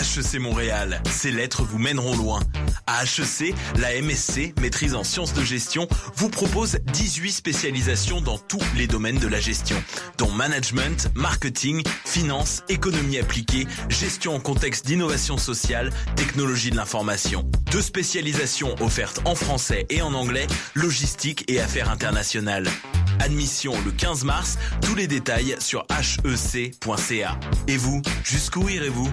HEC Montréal, ces lettres vous mèneront loin. À HEC, la MSC, maîtrise en sciences de gestion, vous propose 18 spécialisations dans tous les domaines de la gestion, dont management, marketing, finance, économie appliquée, gestion en contexte d'innovation sociale, technologie de l'information. Deux spécialisations offertes en français et en anglais, logistique et affaires internationales. Admission le 15 mars, tous les détails sur hec.ca. Et vous, jusqu'où irez-vous?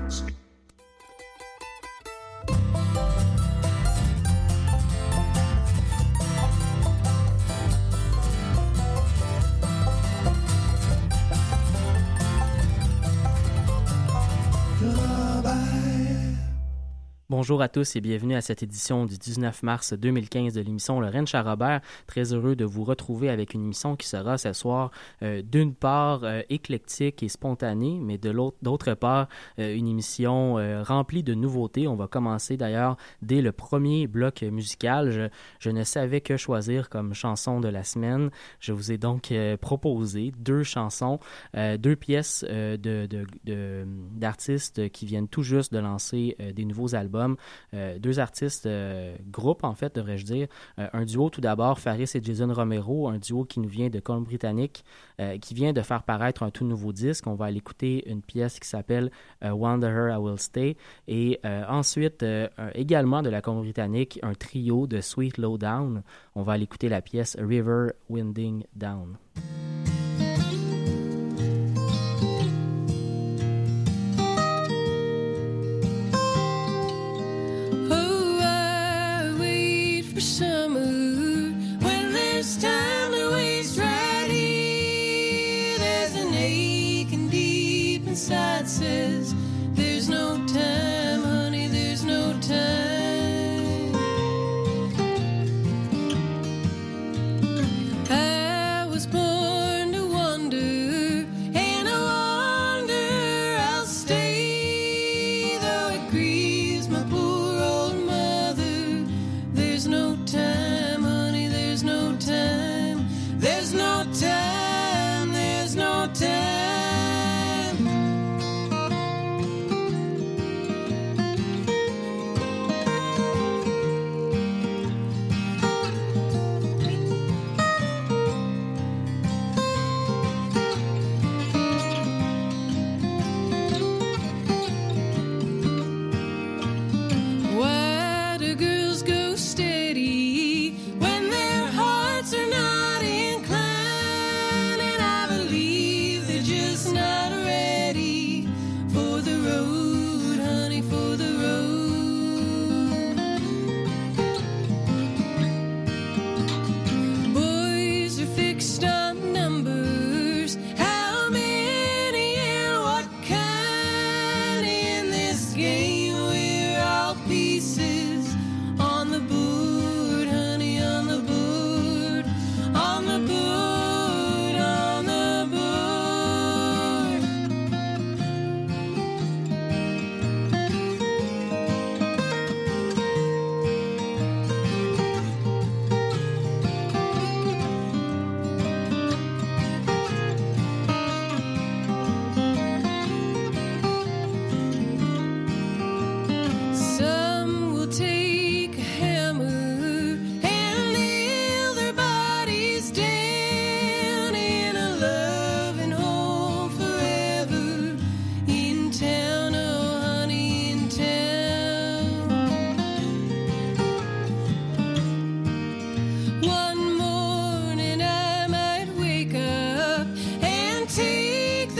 Bonjour à tous et bienvenue à cette édition du 19 mars 2015 de l'émission Lorraine Charrobert. Très heureux de vous retrouver avec une émission qui sera ce soir euh, d'une part euh, éclectique et spontanée, mais de l'autre d'autre part euh, une émission remplie de nouveautés. On va commencer d'ailleurs dès le premier bloc musical. Je, ne savais que choisir comme chanson de la semaine. Je vous ai donc proposé deux chansons, deux pièces d'artistes qui viennent tout juste de lancer des nouveaux albums euh, deux artistes, euh, groupe en fait, devrais-je dire. Euh, un duo tout d'abord, Faris et Jason Romero, un duo qui nous vient de Colombie-Britannique, qui vient de faire paraître un tout nouveau disque. On va aller écouter une pièce qui s'appelle Wanderer I Will Stay. Et ensuite, également de la Colombie-Britannique, un trio de Sweet Lowdown. On va aller écouter la pièce River Winding Down. Summer when there's time to waste right here. There's an aching deep inside says there's no time, honey, there's no time.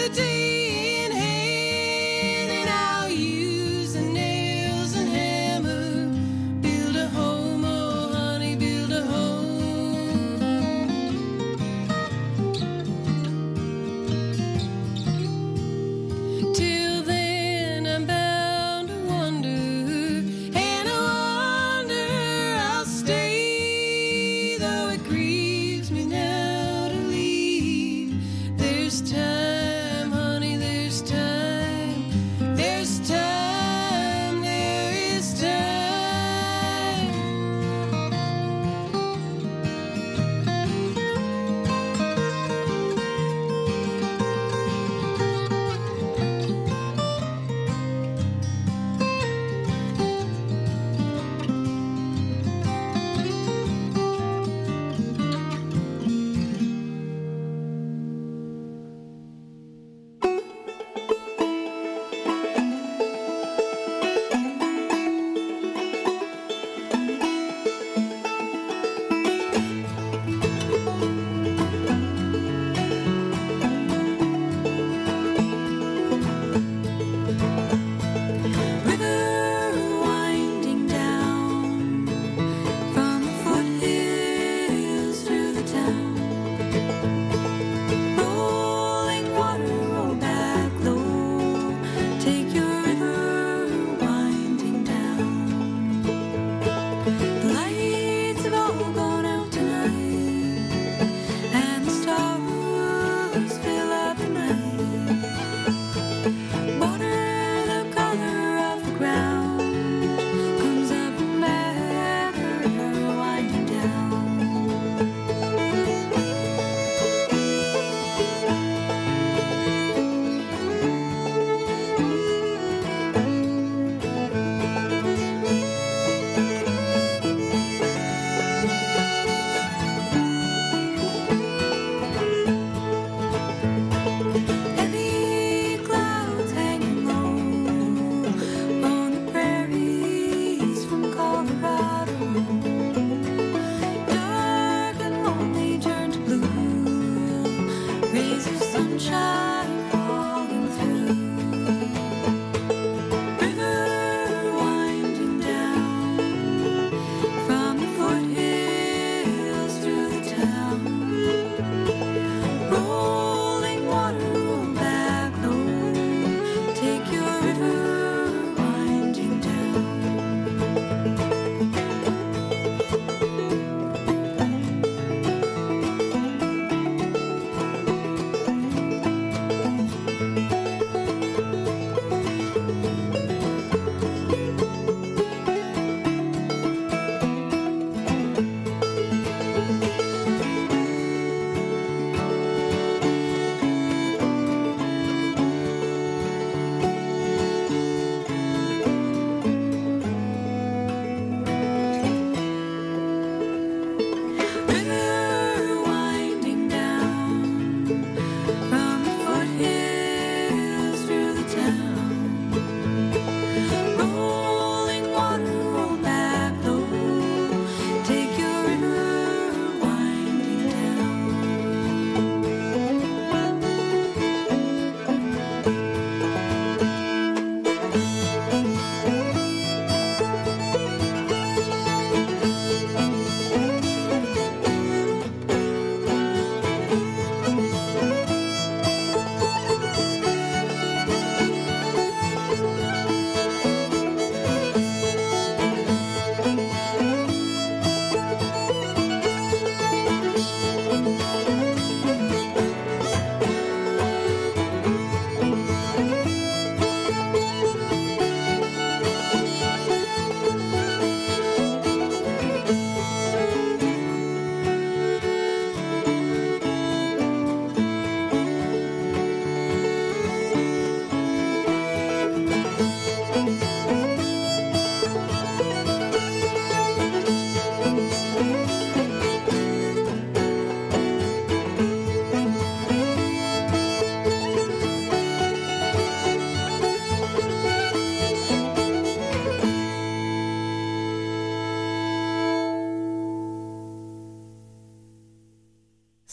the day.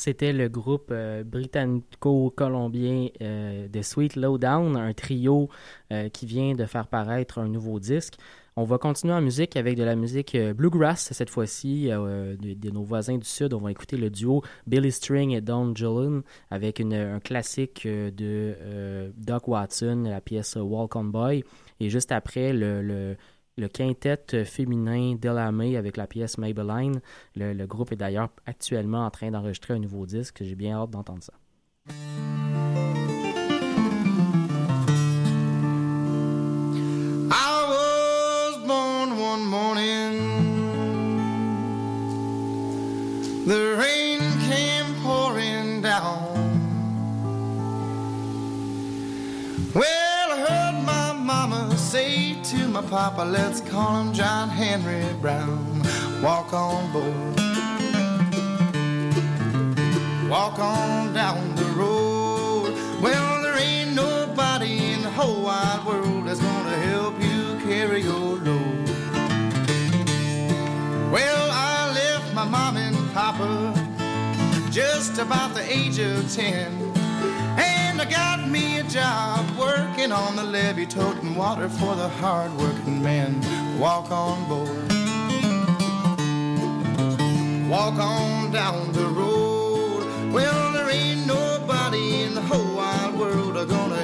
C'était le groupe euh, britannico-colombien euh, de Sweet Lowdown, un trio euh, qui vient de faire paraître un nouveau disque. On va continuer en musique avec de la musique bluegrass cette fois-ci de, nos voisins du sud. On va écouter le duo Billy String et Don Jolin avec un classique de Doc Watson, la pièce Walk on Boy. Et juste après, le, le quintet féminin Delamay avec la pièce Maybelline. Le, groupe est d'ailleurs actuellement en train d'enregistrer un nouveau disque. J'ai bien hâte d'entendre ça. Say to my papa, let's call him John Henry Brown. Walk on board. Walk on down the road. Well, there ain't nobody in the whole wide world that's gonna help you carry your load. Well, I left my mom and papa just about the age of ten. Got me a job working on the levee, toting water for the hard working men. Walk on board. Walk on down the road. Well, there ain't nobody in the whole wide world are gonna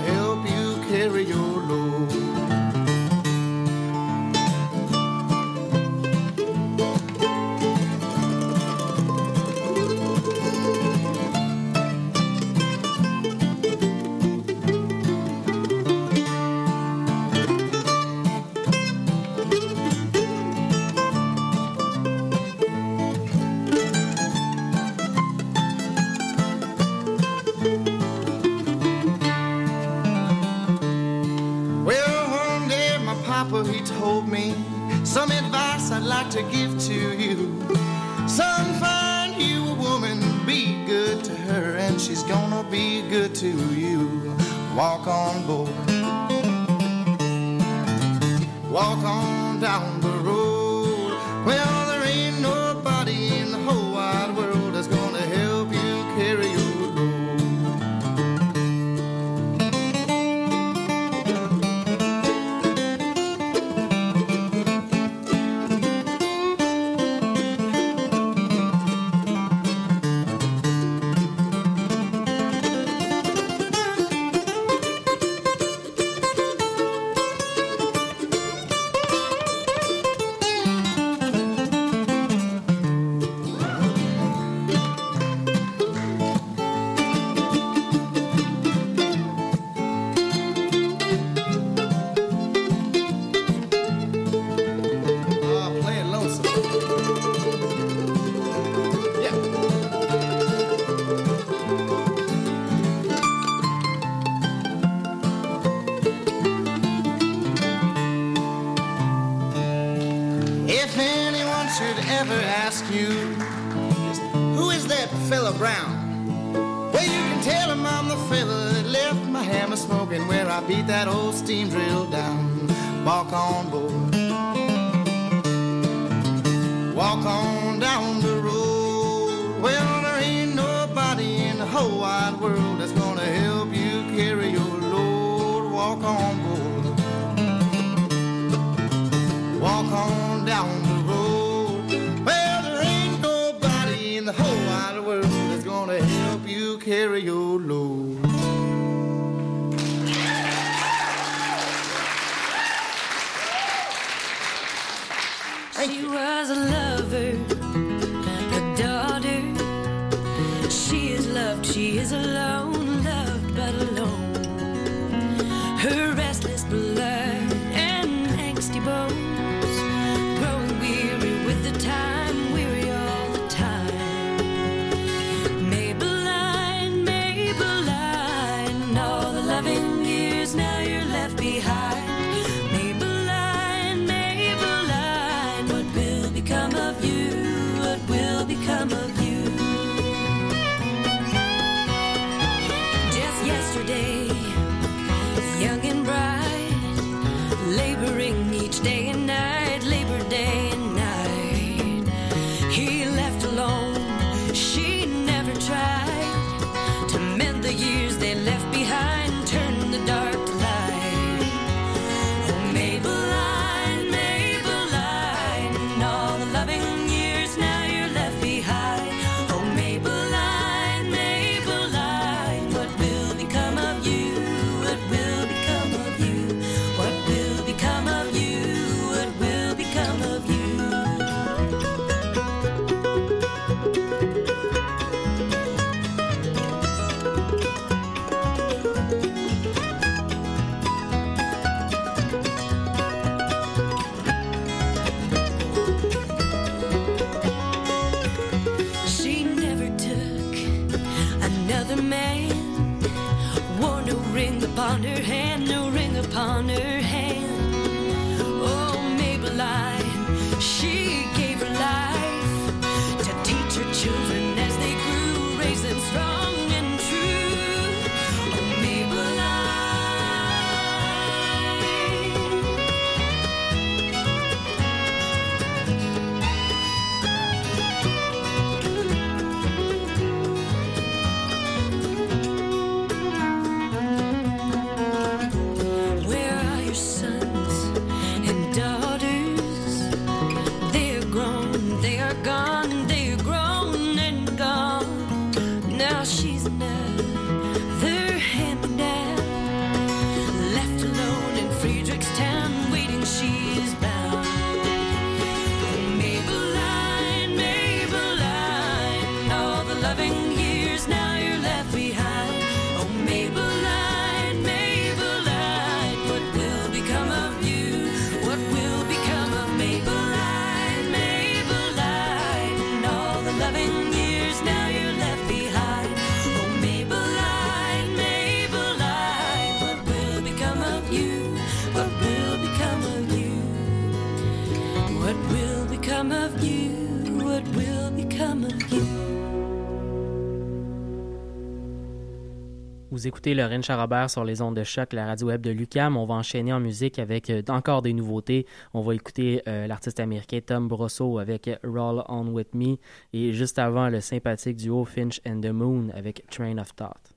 to give to you. Son, find you a woman, be good to her, and she's gonna be good to you. Walk on board. Walk on down the Vous écoutez Lorraine Charabert sur les ondes de choc, la radio web de Lucam. On va enchaîner en musique avec euh, encore des nouveautés. On va écouter euh, l'artiste américain Tom Brosso avec Roll On With Me et juste avant le sympathique duo Finch and the Moon avec Train of Thought.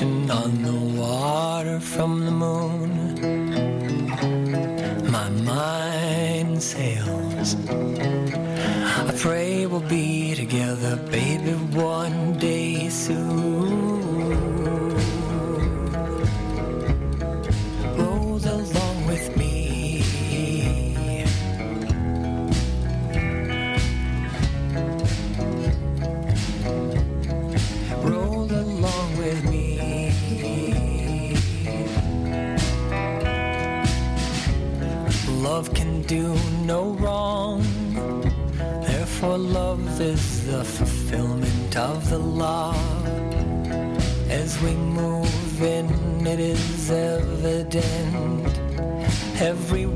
No. every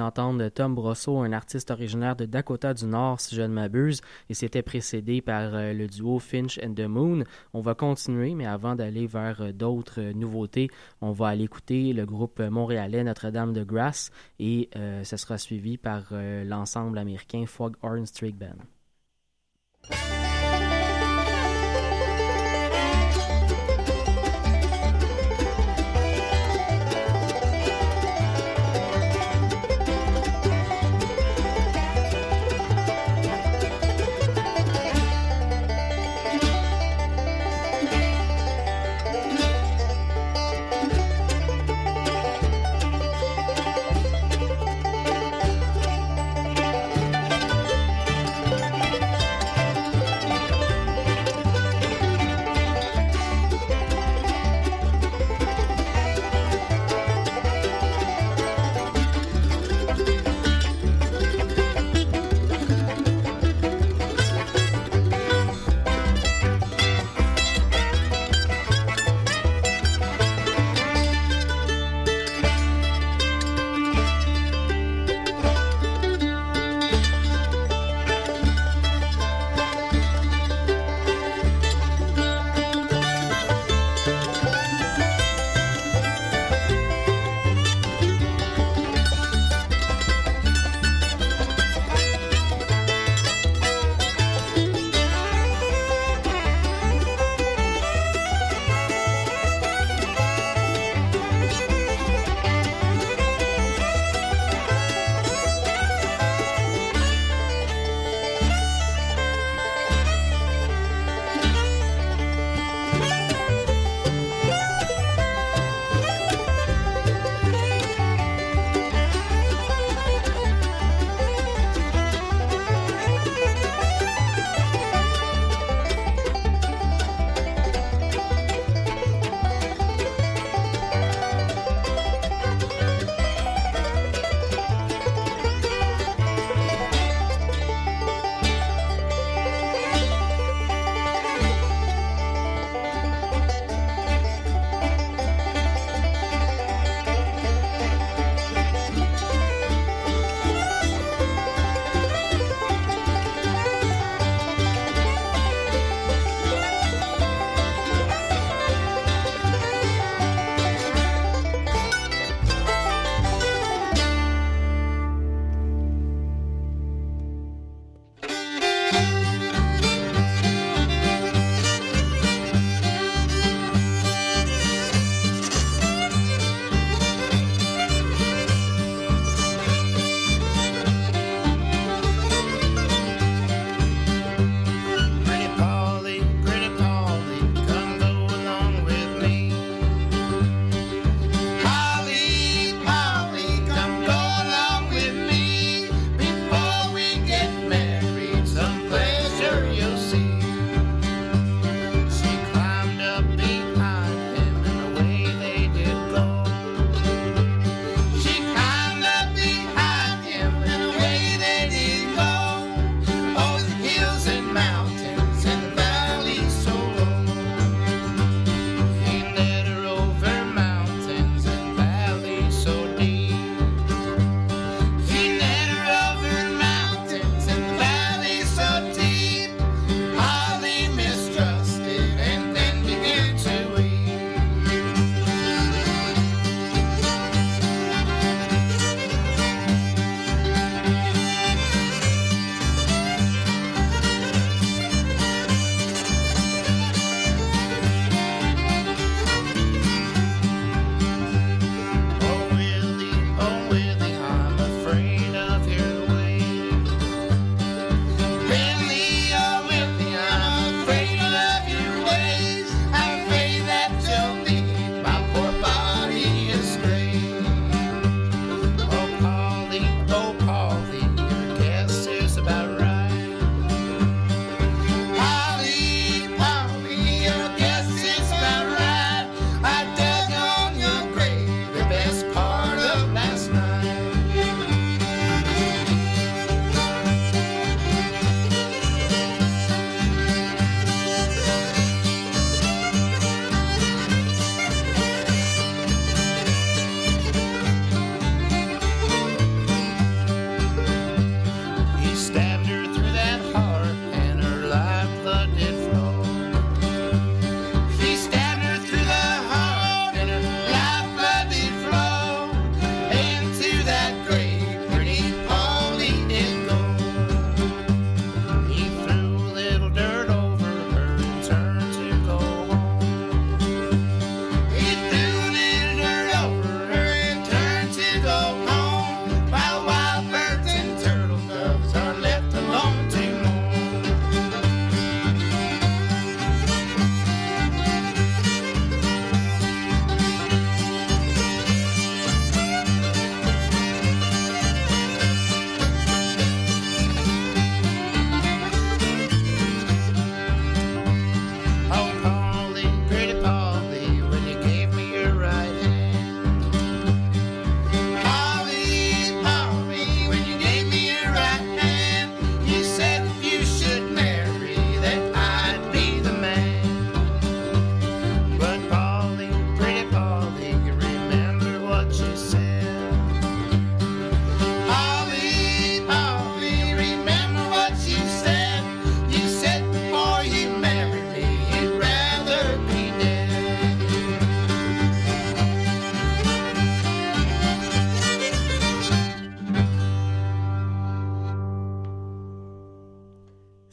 d'entendre Tom Brosseau, un artiste originaire de Dakota du Nord, si je ne m'abuse, et c'était précédé par euh, le duo Finch and the Moon. On va continuer, mais avant d'aller vers euh, d'autres euh, nouveautés, on va aller écouter le groupe montréalais Notre-Dame de Grasse, et euh, ça sera suivi par l'ensemble américain Foghorn Street Band.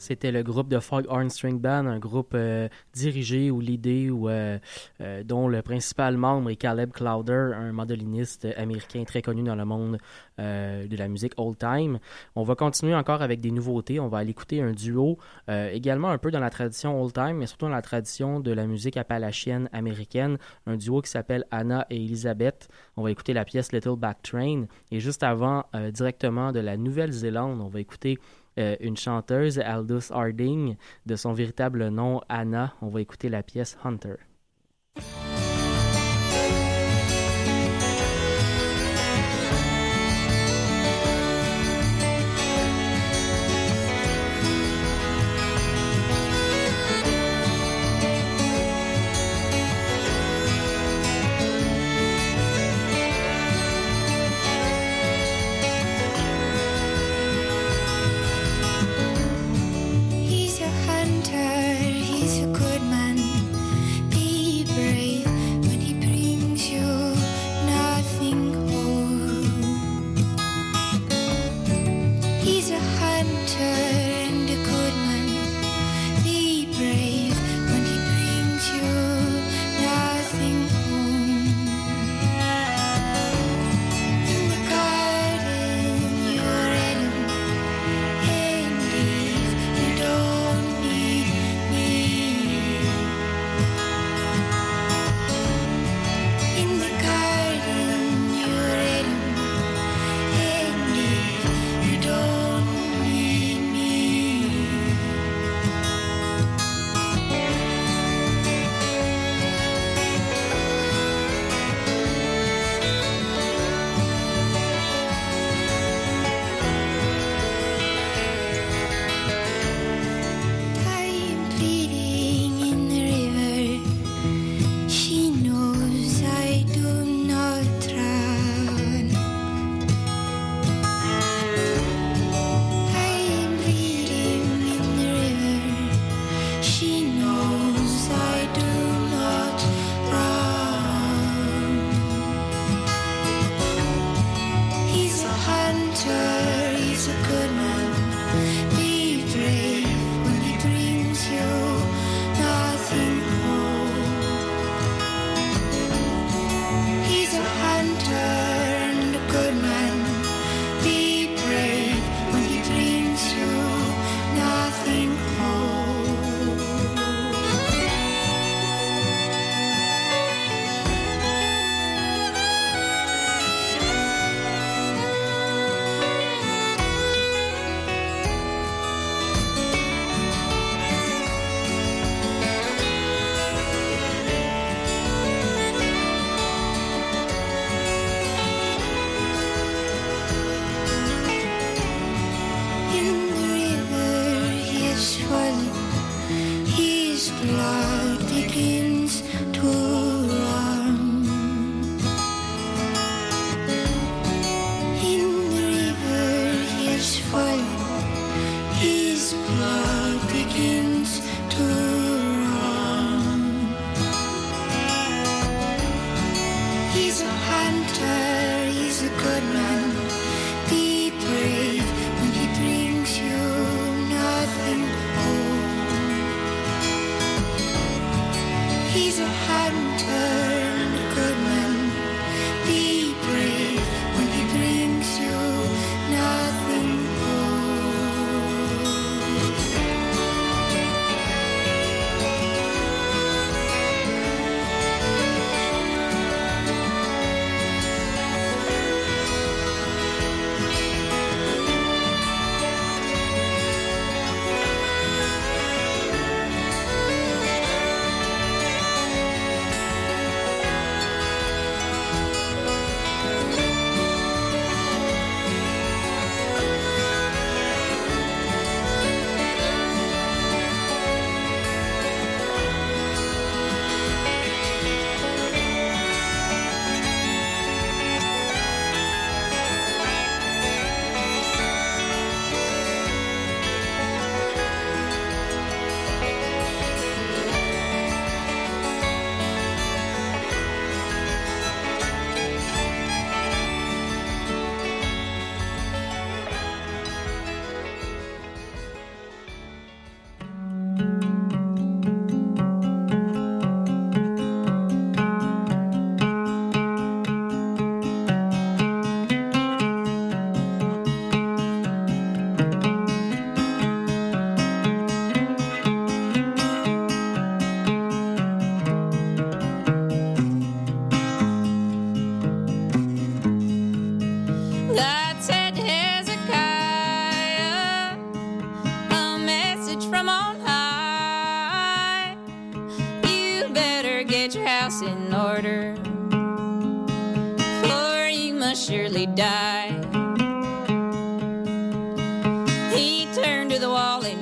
C'était le groupe de Foghorn String Band, un groupe euh, dirigé ou l'idée euh, euh, dont le principal membre est Caleb Clowder, un mandoliniste américain très connu dans le monde de la musique old time. On va continuer encore avec des nouveautés. On va aller écouter un duo également un peu dans la tradition old time, mais surtout dans la tradition de la musique appalachienne américaine. Un duo qui s'appelle Anna et Elizabeth. On va écouter la pièce Little Back Train. Et juste avant, directement de la Nouvelle-Zélande, on va écouter euh, une chanteuse, Aldous Harding, de son véritable nom Anna. On va écouter la pièce Hunter.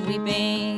weeping.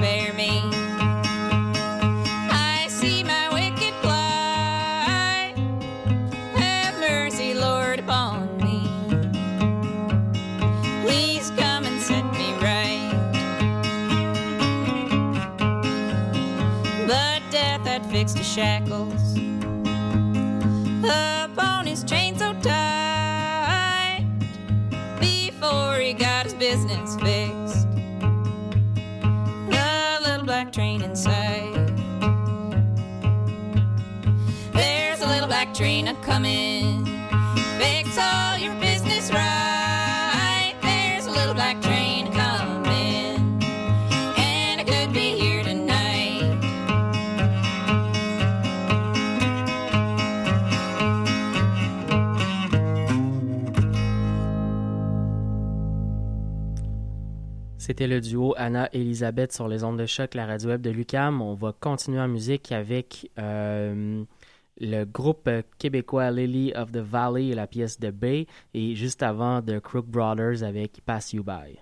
spare me. I see my wicked plight. Have mercy, Lord, upon me. Please come and set me right. But death had fixed a shackle. C'était le duo Anna-Elisabeth sur les ondes de choc, la radio web de Lucam. On va continuer en musique avec euh, le groupe québécois Lily of the Valley et la pièce de Bay, et juste avant The Crook Brothers avec Pass You By.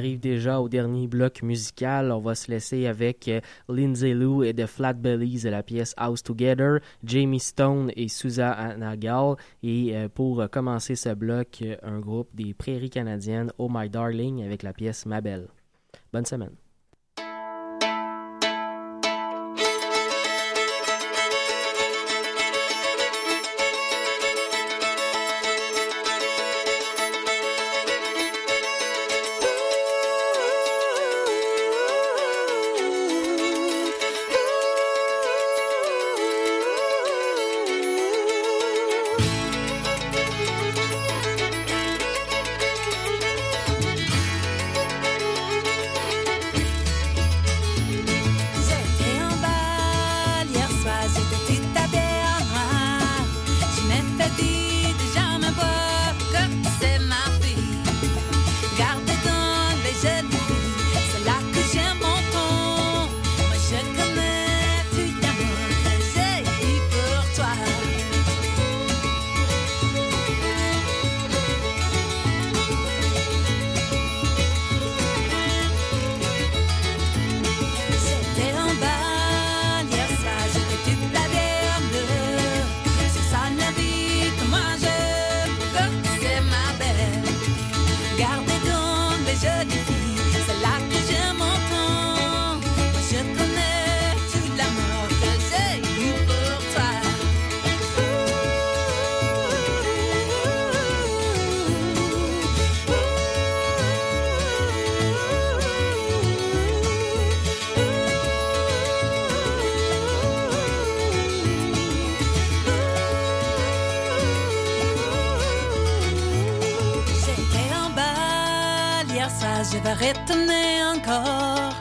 Arrive déjà au dernier bloc musical. On va se laisser avec euh, Lindsay Lou et The Flatbellies et la pièce House Together, Jamie Stone et Susanna Gall. Et euh, pour euh, commencer ce bloc, un groupe des Prairies canadiennes, Oh My Darling, avec la pièce Ma Belle. Bonne semaine. je vais retourner encore.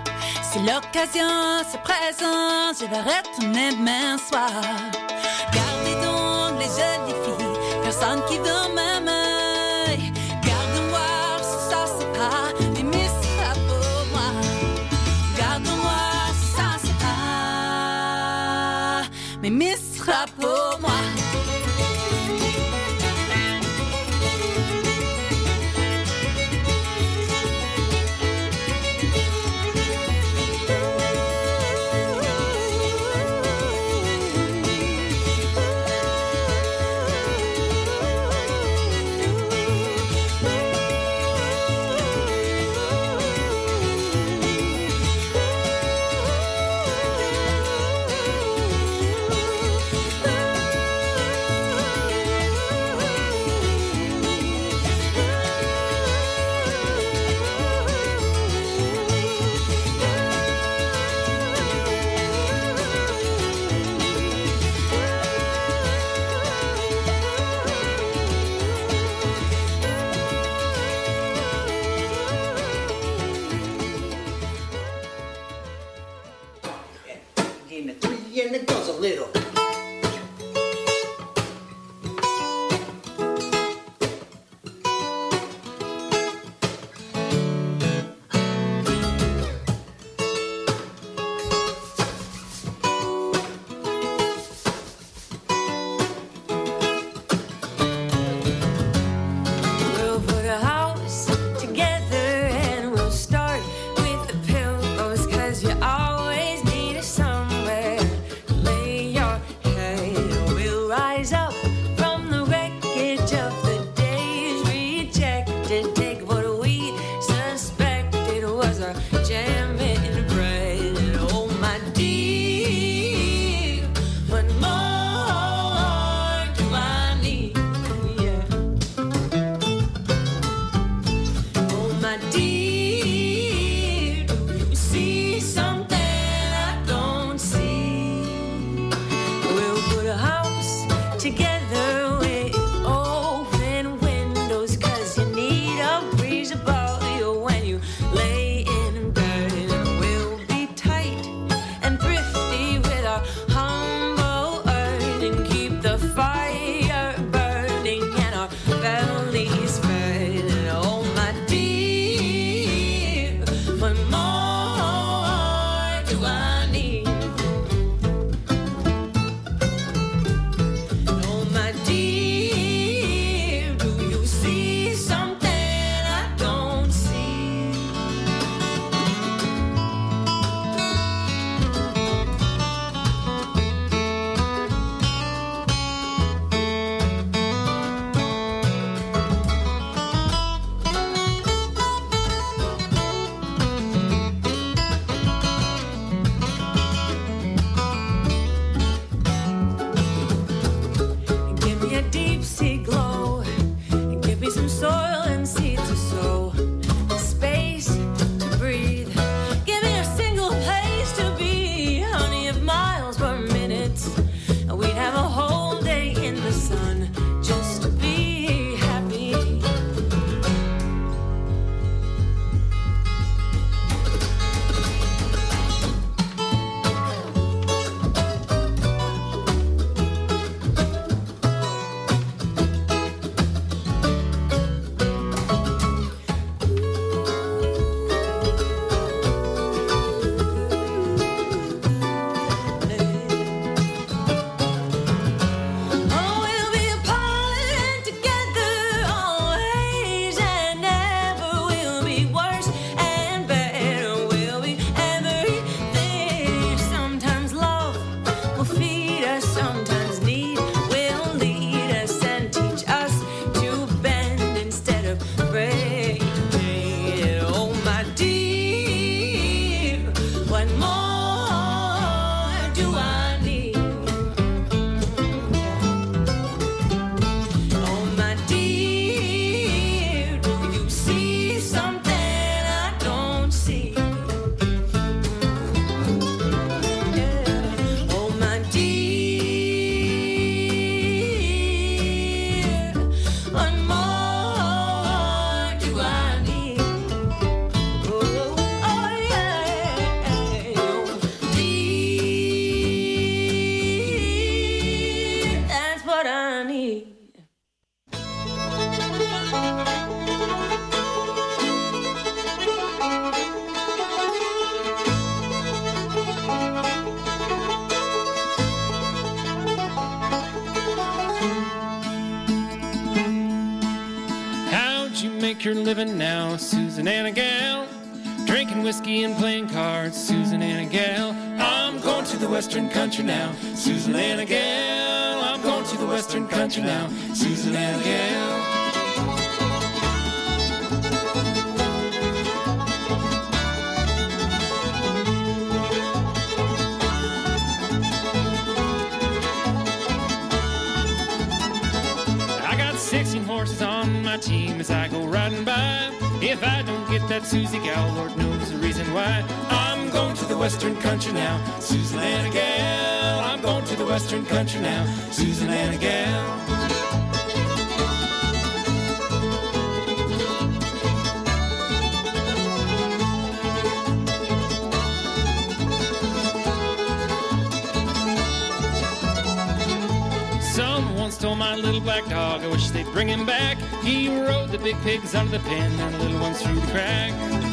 Si l'occasion se présente, je vais retourner demain soir. Gardez donc les jolies filles, personne qui donne Susan Anna Gal? Drinking whiskey and playing cards, Susan Anna Gal. I'm going to the western country now, Susan Anna Gal. I'm going to the western country now, Susan Gal. I got 16 horses on my team as I go riding by. If I don't get that Susie gal, Lord knows the reason why. I'm going to the western country now, Susan Anna gal. I'm going to the western country now, Susan Anna gal. Stole my little black dog. I wish they'd bring him back. He rode the big pigs out of the pen and the little ones through the crack.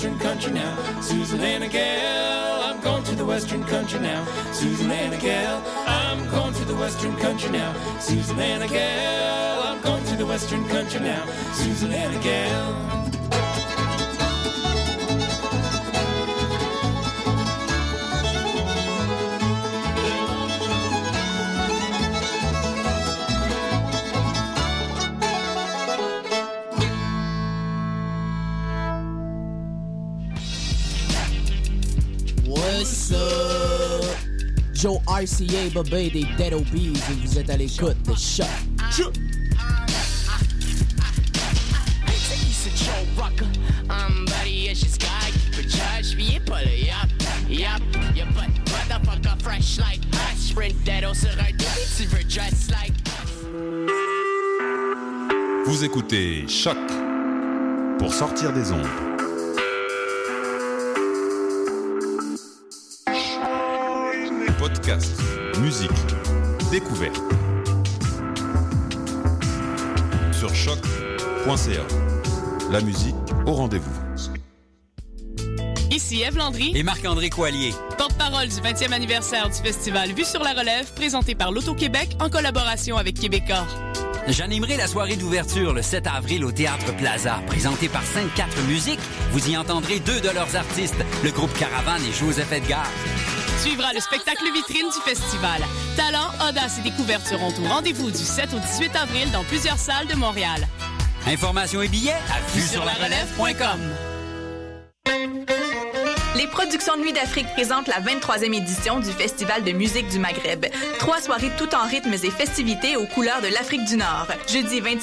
Western country now, Susan Anna Gal. I'm going to the western country now, Susan Anna Gal. I'm going to the western country now, Susan Anna Gal. I'm going to the western country now, Susan Anna Gal. Joe RCA, bébé des Dead Obies et vous êtes à l'écoute de Choc. I'm buddy, it's just but judge me, motherfucker fresh like us, sprint dead sur un débit, tu veux dress like Vous écoutez Choc. Pour sortir des ondes. Musique, découverte. Sur choc.ca. La musique au rendez-vous. Ici Eve Landry Et Marc-André Coallier. porte-parole du 20e anniversaire du festival Vue sur la relève, présenté par l'Auto-Québec en collaboration avec Québecor. J'animerai la soirée d'ouverture le 7 avril au Théâtre Plaza, présentée par 5-4 Musiques. Vous y entendrez deux de leurs artistes, le groupe Caravane et Joseph Edgar. Suivra le spectacle vitrine du festival. Talent, audace et découverte seront au rendez-vous du 7 au 18 avril dans plusieurs salles de Montréal. Informations et billets à vue sur la relève.com. Les productions Nuit d'Afrique présentent la 23e édition du Festival de musique du Maghreb. Trois soirées tout en rythmes et festivités aux couleurs de l'Afrique du Nord. Jeudi 26